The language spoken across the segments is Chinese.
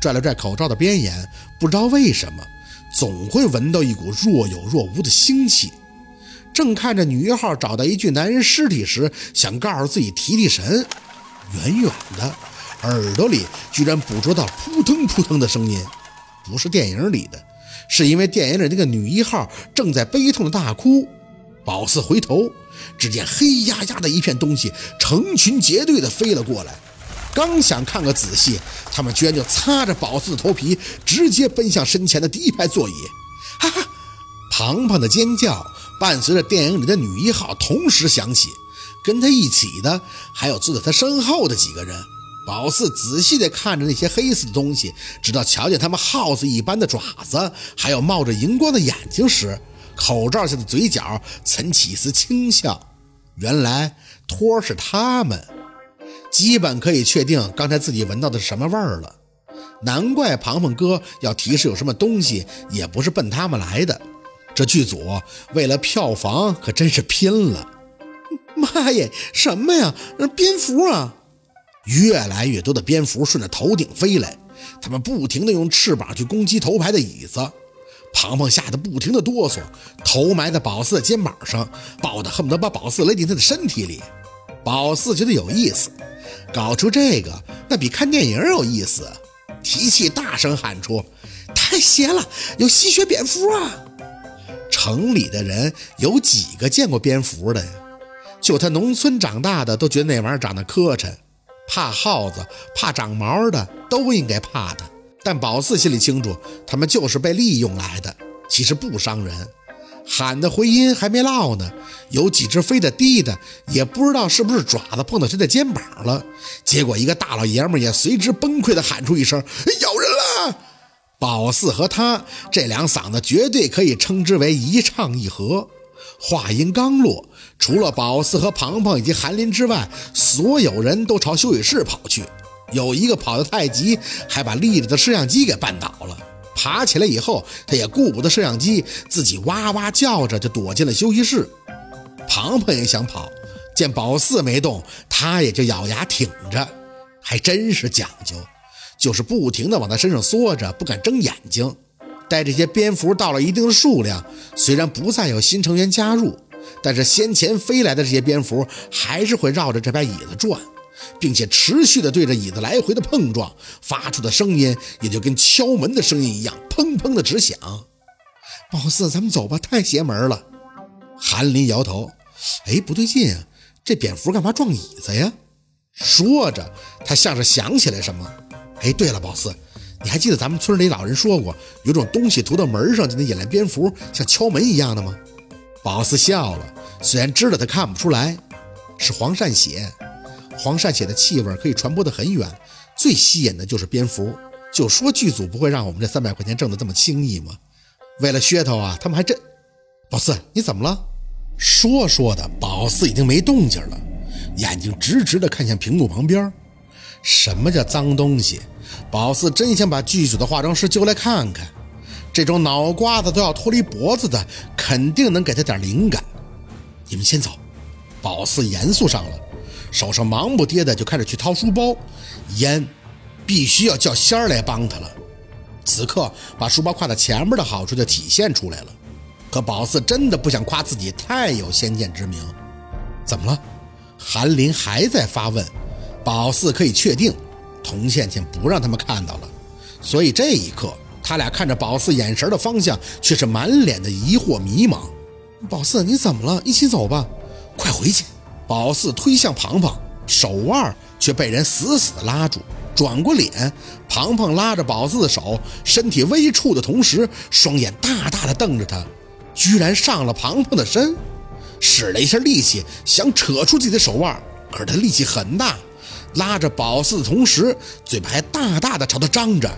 拽了拽口罩的边沿，不知道为什么，总会闻到一股若有若无的腥气。正看着女一号找到一具男人尸体时，想告诉自己提提神，远远的耳朵里居然捕捉到扑腾扑腾的声音，不是电影里的，是因为电影里那个女一号正在悲痛的大哭。宝四回头，只见黑压压的一片东西成群结队的飞了过来。刚想看个仔细，他们居然就擦着宝四的头皮，直接奔向身前的第一排座椅。哈哈！庞庞的尖叫伴随着电影里的女一号同时响起，跟他一起的还有坐在他身后的几个人。宝四仔细地看着那些黑色的东西，直到瞧见他们耗子一般的爪子，还有冒着荧光的眼睛时，口罩下的嘴角曾起一丝轻笑。原来托是他们。基本可以确定刚才自己闻到的是什么味儿了，难怪庞庞哥要提示有什么东西，也不是奔他们来的。这剧组为了票房可真是拼了！妈耶，什么呀？蝙蝠啊！越来越多的蝙蝠顺着头顶飞来，他们不停地用翅膀去攻击头排的椅子。庞庞吓得不停地哆嗦，头埋在宝四的肩膀上，抱得恨不得把宝四勒进他的身体里。宝四觉得有意思。搞出这个，那比看电影有意思。提气大声喊出：“太邪了，有吸血蝙蝠啊！”城里的人有几个见过蝙蝠的呀？就他农村长大的，都觉得那玩意儿长得磕碜，怕耗子、怕长毛的都应该怕它。但宝四心里清楚，他们就是被利用来的，其实不伤人。喊的回音还没落呢，有几只飞得低的，也不知道是不是爪子碰到谁的肩膀了。结果一个大老爷们也随之崩溃地喊出一声：“咬人了！”宝四和他这两嗓子绝对可以称之为一唱一和。话音刚落，除了宝四和庞庞以及韩林之外，所有人都朝休息室跑去。有一个跑得太急，还把立着的摄像机给绊倒了。爬起来以后，他也顾不得摄像机，自己哇哇叫着就躲进了休息室。庞庞也想跑，见宝四没动，他也就咬牙挺着，还真是讲究，就是不停的往他身上缩着，不敢睁眼睛。待这些蝙蝠到了一定的数量，虽然不再有新成员加入，但是先前飞来的这些蝙蝠还是会绕着这把椅子转。并且持续的对着椅子来回的碰撞，发出的声音也就跟敲门的声音一样，砰砰的直响。宝四，咱们走吧，太邪门了。韩林摇头，哎，不对劲啊，这蝙蝠干嘛撞椅子呀？说着，他像是想起来什么。哎，对了，宝四，你还记得咱们村里老人说过，有种东西涂到门上就能引来蝙蝠，像敲门一样的吗？宝四笑了，虽然知道他看不出来，是黄鳝血。黄鳝血的气味可以传播得很远，最吸引的就是蝙蝠。就说剧组不会让我们这三百块钱挣得这么轻易吗？为了噱头啊，他们还真……宝四，你怎么了？说说的，宝四已经没动静了，眼睛直直地看向屏幕旁边。什么叫脏东西？宝四真想把剧组的化妆师揪来看看，这种脑瓜子都要脱离脖子的，肯定能给他点灵感。你们先走。宝四严肃上了。手上忙不迭的就开始去掏书包，烟必须要叫仙儿来帮他了。此刻把书包挎在前面的好处就体现出来了。可宝四真的不想夸自己太有先见之明。怎么？了？韩林还在发问。宝四可以确定，童倩倩不让他们看到了，所以这一刻他俩看着宝四眼神的方向却是满脸的疑惑迷茫。宝四，你怎么？了？一起走吧，快回去。宝四推向庞庞，手腕却被人死死地拉住。转过脸，庞庞拉着宝四的手，身体微触的同时，双眼大大的瞪着他，居然上了庞庞的身，使了一下力气想扯出自己的手腕，可是他力气很大，拉着宝四的同时，嘴巴还大大的朝他张着，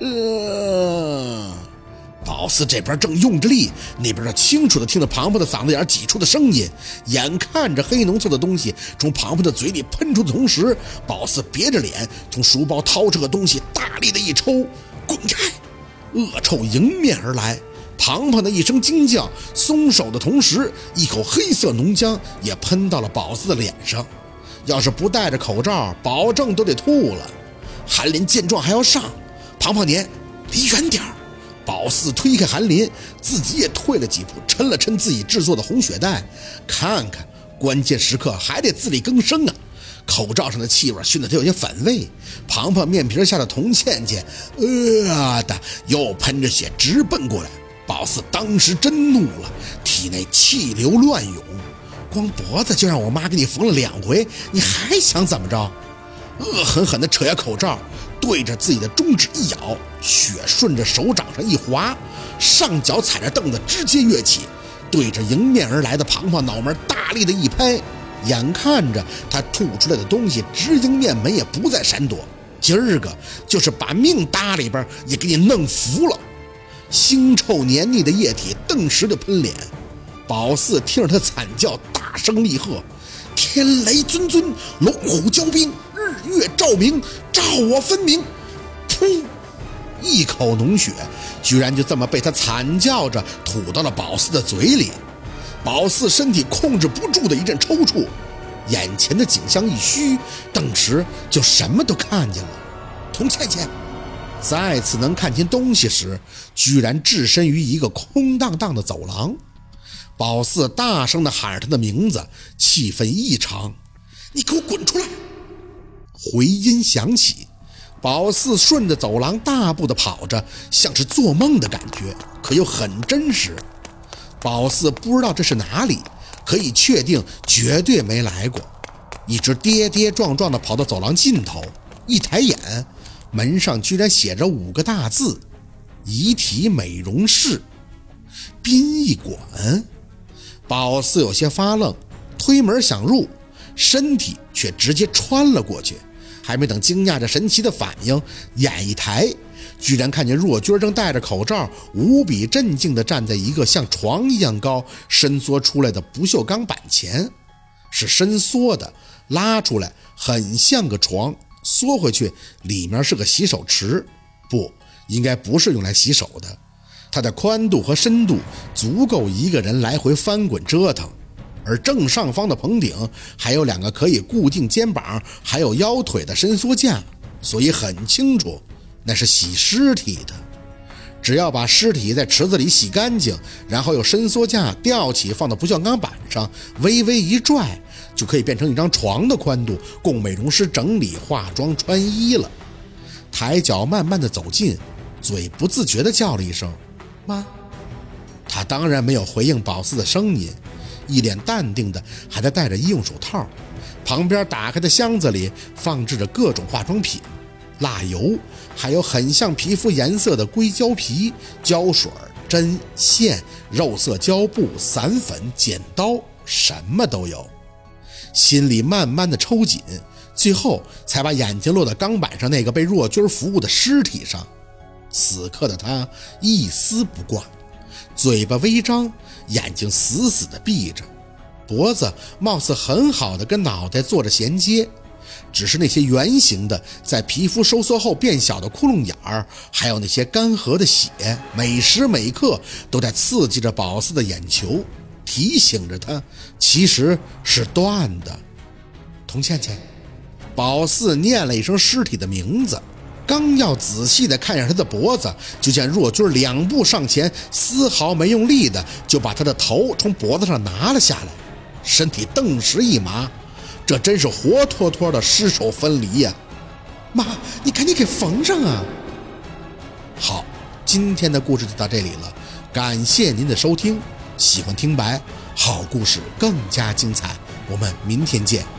呃。宝四这边正用着力，那边清楚的听到庞庞的嗓子眼挤出的声音。眼看着黑浓色的东西从庞庞的嘴里喷出的同时，宝四憋着脸从书包掏出个东西，大力的一抽，滚开！恶臭迎面而来。庞庞的一声惊叫，松手的同时，一口黑色浓浆也喷到了宝四的脸上。要是不戴着口罩，保证都得吐了。韩林见状还要上。庞庞年，离远点宝四推开韩林，自己也退了几步，抻了抻自己制作的红血带，看看，关键时刻还得自力更生啊！口罩上的气味熏得他有些反胃。庞庞面皮下的童倩倩，呃的又喷着血直奔过来。宝四当时真怒了，体内气流乱涌，光脖子就让我妈给你缝了两回，你还想怎么着？恶狠狠地扯下口罩，对着自己的中指一咬，血顺着手掌上一滑，上脚踩着凳子直接跃起，对着迎面而来的庞庞脑门大力的一拍，眼看着他吐出来的东西直迎面门，也不再闪躲，今儿个就是把命搭里边也给你弄服了。腥臭黏腻的液体顿时就喷脸，宝四听着他惨叫，大声厉喝：“天雷尊尊，龙虎交兵，月照明，照我分明！”噗，一口浓血居然就这么被他惨叫着吐到了宝四的嘴里。宝四身体控制不住的一阵抽搐，眼前的景象一虚，顿时就什么都看见了。童倩倩。再次能看清东西时，居然置身于一个空荡荡的走廊。宝四大声地喊着他的名字，气氛异常：“你给我滚出来！”回音响起，宝四顺着走廊大步地跑着，像是做梦的感觉，可又很真实。宝四不知道这是哪里，可以确定绝对没来过。一直跌跌撞撞地跑到走廊尽头，一抬眼。门上居然写着五个大字：“遗体美容室，殡仪馆。”宝四有些发愣，推门想入，身体却直接穿了过去。还没等惊讶这神奇的反应，眼一抬，居然看见若君正戴着口罩，无比镇静地站在一个像床一样高、伸缩出来的不锈钢板前，是伸缩的，拉出来很像个床。缩回去，里面是个洗手池，不应该不是用来洗手的。它的宽度和深度足够一个人来回翻滚折腾，而正上方的棚顶还有两个可以固定肩膀还有腰腿的伸缩架，所以很清楚那是洗尸体的。只要把尸体在池子里洗干净，然后用伸缩架吊起放到不锈钢板上，微微一拽。就可以变成一张床的宽度，供美容师整理、化妆、穿衣了。抬脚慢慢的走近，嘴不自觉的叫了一声“妈”。他当然没有回应宝四的声音，一脸淡定的还在戴着医用手套。旁边打开的箱子里放置着各种化妆品、蜡油，还有很像皮肤颜色的硅胶皮、胶水、针线、肉色胶布、散粉、剪刀，什么都有。心里慢慢的抽紧，最后才把眼睛落到钢板上那个被若军服务的尸体上。此刻的他一丝不挂，嘴巴微张，眼睛死死的闭着，脖子貌似很好的跟脑袋做着衔接，只是那些圆形的在皮肤收缩后变小的窟窿眼儿，还有那些干涸的血，每时每刻都在刺激着宝四的眼球。提醒着他，其实是断的。童倩倩，宝四念了一声尸体的名字，刚要仔细的看一下他的脖子，就见若君两步上前，丝毫没用力的就把他的头从脖子上拿了下来，身体顿时一麻，这真是活脱脱的尸首分离呀！妈，你赶紧给缝上啊！好，今天的故事就到这里了，感谢您的收听。喜欢听白，好故事更加精彩。我们明天见。